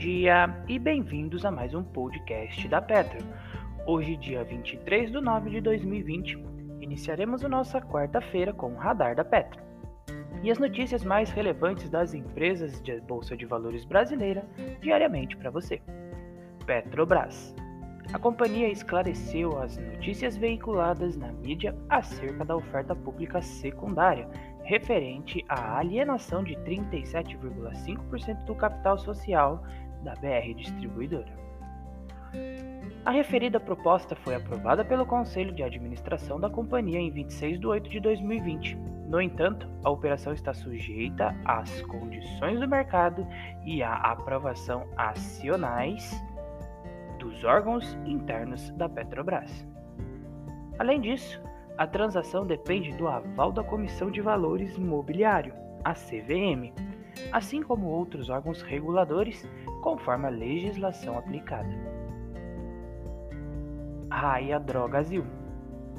dia e bem-vindos a mais um podcast da Petro. Hoje, dia 23 de nove de 2020, iniciaremos a nossa quarta-feira com o Radar da Petro. E as notícias mais relevantes das empresas de Bolsa de Valores brasileira diariamente para você. Petrobras. A companhia esclareceu as notícias veiculadas na mídia acerca da oferta pública secundária referente à alienação de 37,5% do capital social da BR Distribuidora. A referida proposta foi aprovada pelo Conselho de Administração da companhia em 26 de 8 de 2020. No entanto, a operação está sujeita às condições do mercado e à aprovação acionais dos órgãos internos da Petrobras. Além disso, a transação depende do aval da Comissão de Valores Imobiliário, a CVM, assim como outros órgãos reguladores, conforme a legislação aplicada. Raia Drogasil.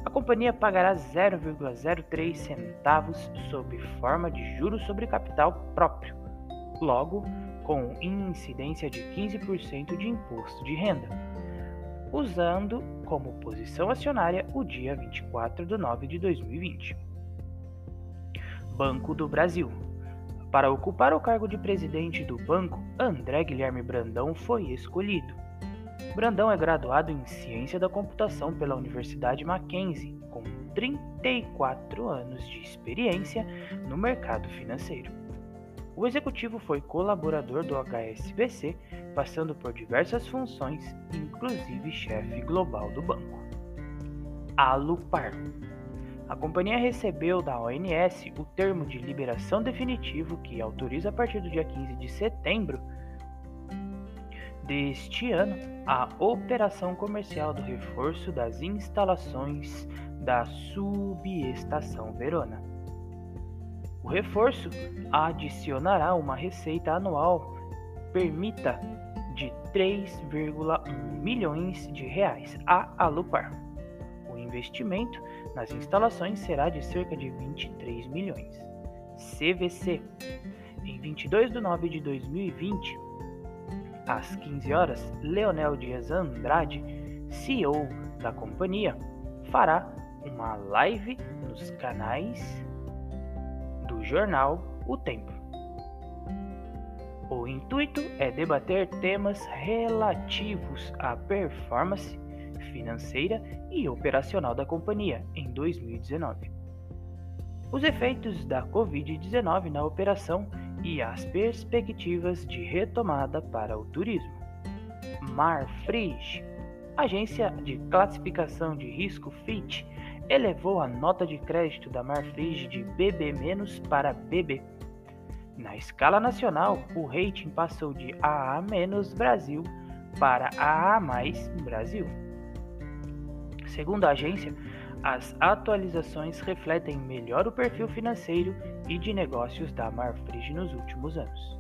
A companhia pagará 0,03 centavos sob forma de juros sobre capital próprio, logo com incidência de 15% de imposto de renda usando como posição acionária o dia 24 de nove de 2020. Banco do Brasil. Para ocupar o cargo de presidente do banco, André Guilherme Brandão foi escolhido. Brandão é graduado em Ciência da Computação pela Universidade Mackenzie, com 34 anos de experiência no mercado financeiro. O executivo foi colaborador do HSBC, passando por diversas funções, inclusive chefe global do banco. Alupar. A companhia recebeu da ONS o termo de liberação definitivo que autoriza a partir do dia 15 de setembro deste ano a operação comercial do reforço das instalações da subestação Verona. O reforço adicionará uma receita anual permita de 3,1 milhões de reais a Alupar. O investimento nas instalações será de cerca de 23 milhões. CVC. Em 22 de nove de 2020, às 15 horas, Leonel Dias Andrade, CEO da companhia, fará uma live nos canais do jornal O Tempo. O intuito é debater temas relativos à performance financeira e operacional da companhia em 2019, os efeitos da Covid-19 na operação e as perspectivas de retomada para o turismo. Marfrig, agência de classificação de risco Fitch, elevou a nota de crédito da Marfrig de BB- para BB. Na escala nacional, o rating passou de AA- Brasil para AA+ Brasil. Segundo a agência, as atualizações refletem melhor o perfil financeiro e de negócios da Marfrig nos últimos anos.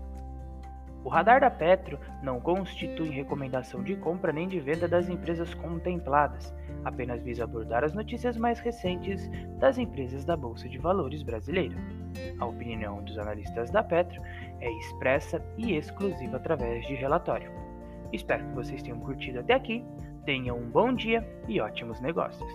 O radar da Petro não constitui recomendação de compra nem de venda das empresas contempladas, apenas visa abordar as notícias mais recentes das empresas da Bolsa de Valores brasileira. A opinião dos analistas da Petro é expressa e exclusiva através de relatório. Espero que vocês tenham curtido até aqui, tenham um bom dia e ótimos negócios.